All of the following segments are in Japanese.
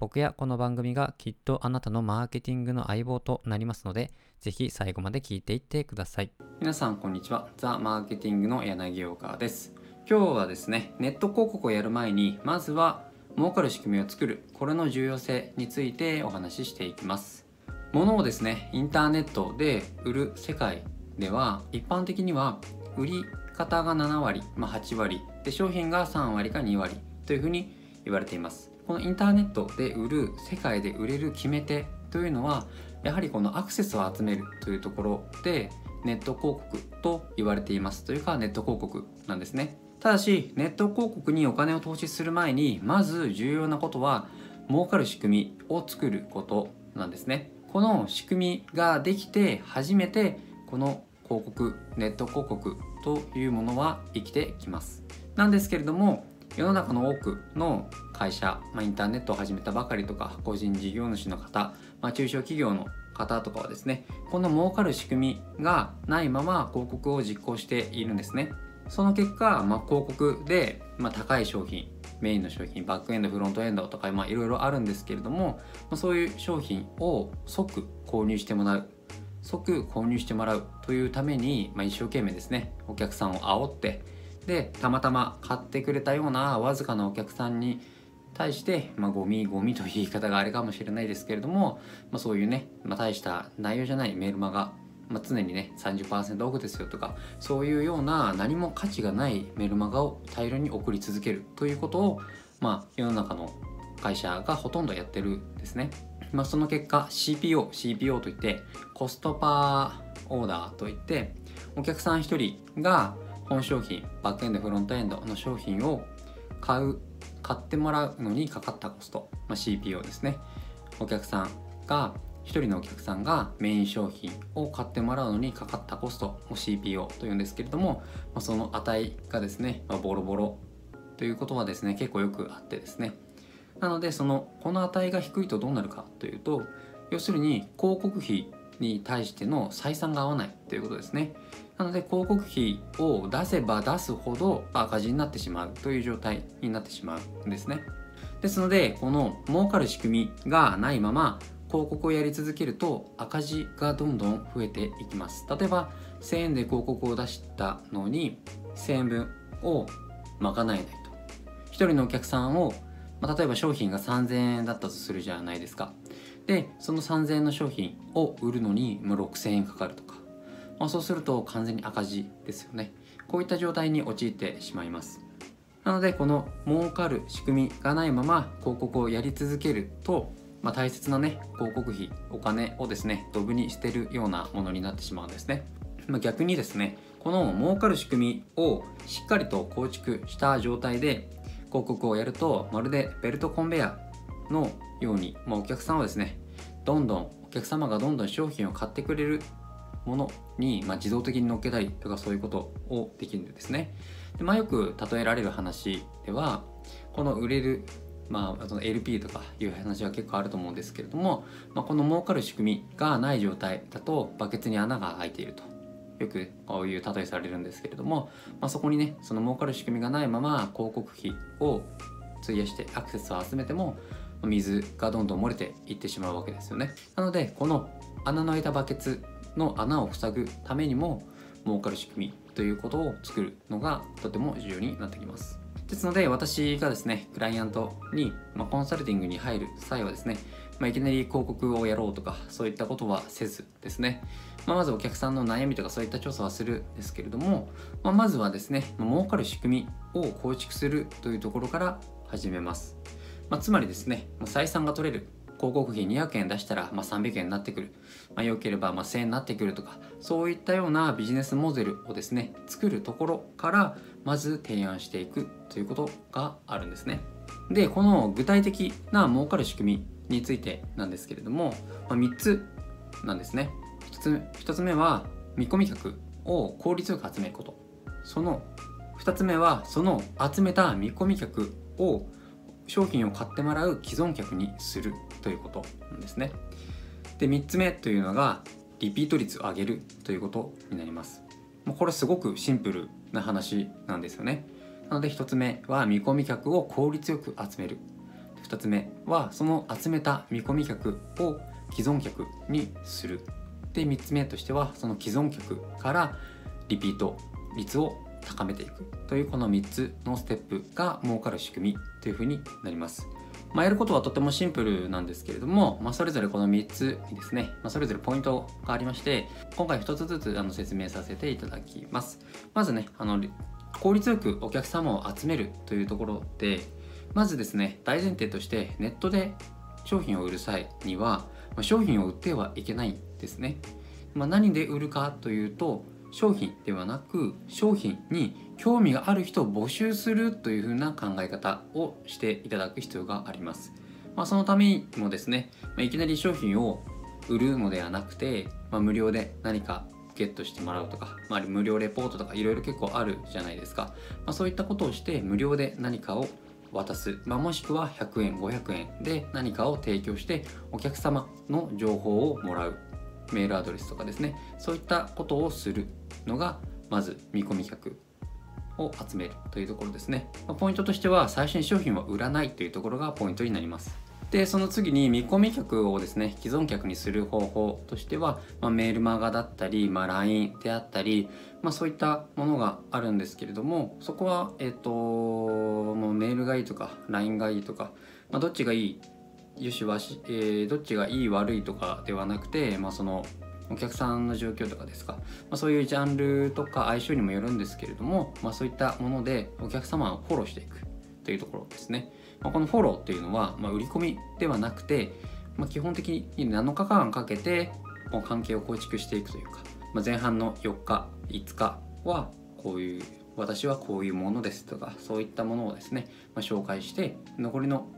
僕やこの番組がきっとあなたのマーケティングの相棒となりますので、ぜひ最後まで聞いていってください。皆さんこんにちは。ザ・マーケティングの柳岡です。今日はですね、ネット広告をやる前に、まずは儲かる仕組みを作る、これの重要性についてお話ししていきます。物をですね、インターネットで売る世界では、一般的には売り方が7割、まあ、8割で商品が3割か2割というふうに言われていますこのインターネットで売る世界で売れる決め手というのはやはりこのアクセスを集めるというところでネット広告と言われていますというかネット広告なんですね。ただしネット広告にお金を投資する前にまず重要なことは儲かる仕組みを作ることなんですね。この仕組みができて初めてこの広告ネット広告というものは生きてきます。なんですけれども世の中の多くの会社、まあ、インターネットを始めたばかりとか個人事業主の方、まあ、中小企業の方とかはですねこの儲かる仕組みがないまま広告を実行しているんですね。その結果、まあ、広告で、まあ、高い商品メインの商品バックエンドフロントエンドとかいろいろあるんですけれども、まあ、そういう商品を即購入してもらう即購入してもらうというために、まあ、一生懸命ですねお客さんを煽ってでたまたま買ってくれたようなわずかなお客さんに対して、まあ、ゴミゴミという言い方があれかもしれないですけれども、まあ、そういうね、まあ、大した内容じゃないメールマガ、まあ、常にね30%オフですよとかそういうような何も価値がないメールマガを大量に送り続けるということを、まあ、世の中の会社がほとんどやってるんですね。まあ、その結果 CPO、CPO といってコストパーオーダーといってお客さん1人が本商品バックエンドフロントエンドの商品を買う買ってもらうのにかかったコスト、まあ、CPO ですね。お客さんが1人のお客さんがメイン商品を買ってもらうのにかかったコストを CPO というんですけれども、まあ、その値がですね、まあ、ボロボロということはですね結構よくあってですね。なのでそのこの値が低いとどうなるかというと要するに広告費に対しての採算が合わないということですね。なので広告費を出せば出すほど赤字になってしまうという状態になってしまうんですね。ですのでこの儲かる仕組みがないまま広告をやり続けると赤字がどんどん増えていきます。例えば1000円で広告を出したのに1000円分を賄えないと。1人のお客さんを、まあ、例えば商品が3000円だったとするじゃないですか。でその3000円の商品を売るのにもう6000円かかるとか。まあ、そうすると完全に赤字ですよね。こういった状態に陥ってしまいます。なのでこの儲かる仕組みがないまま広告をやり続けると、まあ、大切なね広告費お金をですねドブに捨てるようなものになってしまうんですね、まあ、逆にですねこの儲かる仕組みをしっかりと構築した状態で広告をやるとまるでベルトコンベヤのように、まあ、お客さんはですねどんどんお客様がどんどん商品を買ってくれるものに、まあ、自動的に乗っけたりとかそういうことをできるんですね。でまあ、よく例えられる話ではこの売れるまあ、その LP とかいう話は結構あると思うんですけれども、まあ、この儲かる仕組みがない状態だとバケツに穴が開いているとよくこういう例えされるんですけれども、まあ、そこにねその儲かる仕組みがないまま広告費を費やしてアクセスを集めても水がどんどん漏れていってしまうわけですよね。なのでこの穴の開いたバケツの穴を塞ぐためにも儲かる仕組みということを作るのがとても重要になってきます。ですので私がですねクライアントに、ま、コンサルティングに入る際はですね、まあ、いきなり広告をやろうとかそういったことはせずですね、まあ、まずお客さんの悩みとかそういった調査はするんですけれども、まあ、まずはですね、儲かる仕組みを構築するというところから始めます、まあ、つまりですねま採算が取れる。広告費200円出したら、まあ、300円になってくる、まあ、良ければまあ1000円になってくるとかそういったようなビジネスモデルをですね作るところからまず提案していくということがあるんですね。でこの具体的な儲かる仕組みについてなんですけれども、まあ、3つなんですね。1, つ1つ目は見込み客を効率よく集めること。その2つ目はその集めた見込み客を商品を買ってもらう既存客にするということなんですね。で3つ目というのがリピート率を上げるということになります。もうこれすごくシンプルな話なんですよね。なので1つ目は見込み客を効率よく集める。2つ目はその集めた見込み客を既存客にする。で3つ目としてはその既存客からリピート率を高めていくというこの3つのステップが儲かる仕組みというふうになります。まあ、やることはとてもシンプルなんですけれども、まあ、それぞれこの3つにですね、まあ、それぞれポイントがありまして今回1つずつあの説明させていただきますまずねあの効率よくお客様を集めるというところでまずですね大前提としてネットで商品を売る際には商品を売ってはいけないんですね、まあ、何で売るかというと商品ではなく商品に興味がある人を募集するというふうな考え方をしていただく必要があります、まあ、そのためにもですね、ま、いきなり商品を売るのではなくて、まあ、無料で何かゲットしてもらうとか、まあ、無料レポートとかいろいろ結構あるじゃないですか、まあ、そういったことをして無料で何かを渡す、まあ、もしくは100円500円で何かを提供してお客様の情報をもらう。メールアドレスとかですね。そういったことをするのがまず見込み客を集めるというところですね、ま、ポイントとしては最初に商品を売らないというところがポイントになります。でその次に見込み客をですね既存客にする方法としては、まあ、メールマガだったり、まあ、LINE であったり、まあ、そういったものがあるんですけれどもそこは、えっ、ー、ともうメールがいいとか LINE がいいとか、ま、どっちがいいよしわし、えー、どっちがいい悪いとかではなくて、まあ、そのお客さんの状況とかですか、まあ、そういうジャンルとか相性にもよるんですけれども、まあ、そういったものでお客様をフォローしていくというところですね、まあ、このフォローっていうのは、まあ、売り込みではなくて、まあ、基本的に7日間かけてもう関係を構築していくというか、まあ、前半の4日5日はこういう私はこういうものですとかそういったものをですね、まあ、紹介して残りの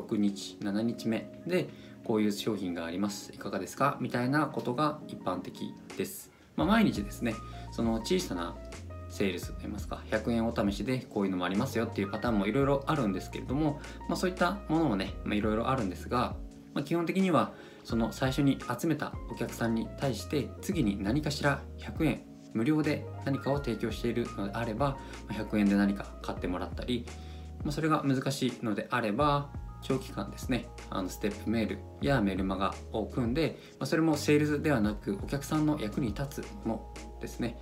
6日7日目でこういう商品があります。いかがですか？みたいなことが一般的です、まあ、毎日ですねその小さなセールスといいますか100円お試しでこういうのもありますよっていうパターンもいろいろあるんですけれども、まあ、そういったものもねいろいろあるんですが、まあ、基本的にはその最初に集めたお客さんに対して次に何かしら100円無料で何かを提供しているのであれば100円で何か買ってもらったりそれが難しいのであれば長期間ですねあのステップメールやメルマガを組んで、まあ、それもセールスではなくお客さんの役に立つものですね。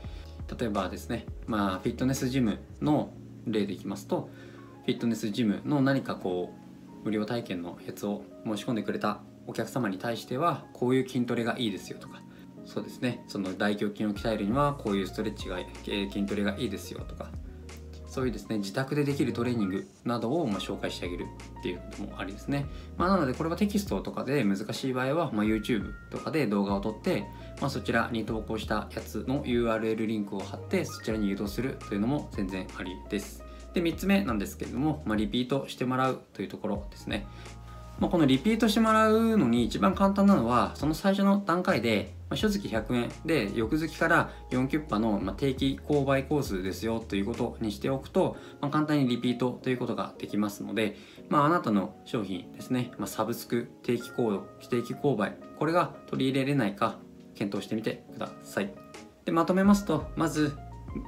例えばですね、まあ、フィットネスジムの例でいきますとフィットネスジムの何かこう無料体験のやつを申し込んでくれたお客様に対してはこういう筋トレがいいですよとかそうですねその大胸筋を鍛えるにはこういうストレッチが筋トレがいいですよとかそういうですね自宅でできるトレーニングなどをま紹介してあげるっていうこともありですね、まあ、なのでこれはテキストとかで難しい場合は、ま YouTube とかで動画を撮って、まあ、そちらに投稿したやつの URL リンクを貼ってそちらに誘導するというのも全然ありです。で3つ目なんですけれども、まあ、リピートしてもらうというところですね。まあ、このリピートしてもらうのに一番簡単なのはその最初の段階で、まあ、初月100円。で翌月から4キュッパの、定期購買コースですよということにしておくと、まあ、簡単にリピートということができますので、まあ、あなたの商品ですね、まサブスク定期購定期購買。これが取り入れれないか検討してみてください。でまとめますとまず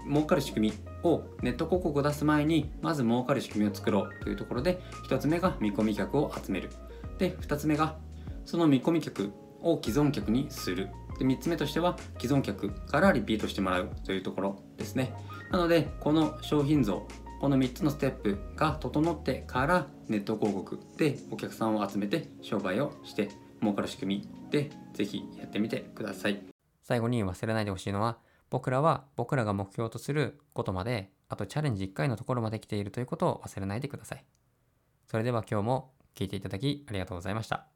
儲かる仕組みをネット広告を出す前にまず儲かる仕組みを作ろうというところで1つ目が見込み客を集める。で2つ目がその見込み客を既存客にする。で3つ目としては既存客からリピートしてもらうというところですねなのでこの商品像この3つのステップが整ってからネット広告でお客さんを集めて商売をして儲かる仕組みでぜひやってみてください最後に忘れないでほしいのは僕らは僕らが目標とすることまで、あとチャレンジ1回のところまで来ているということを忘れないでください。それでは今日も聞いていただきありがとうございました。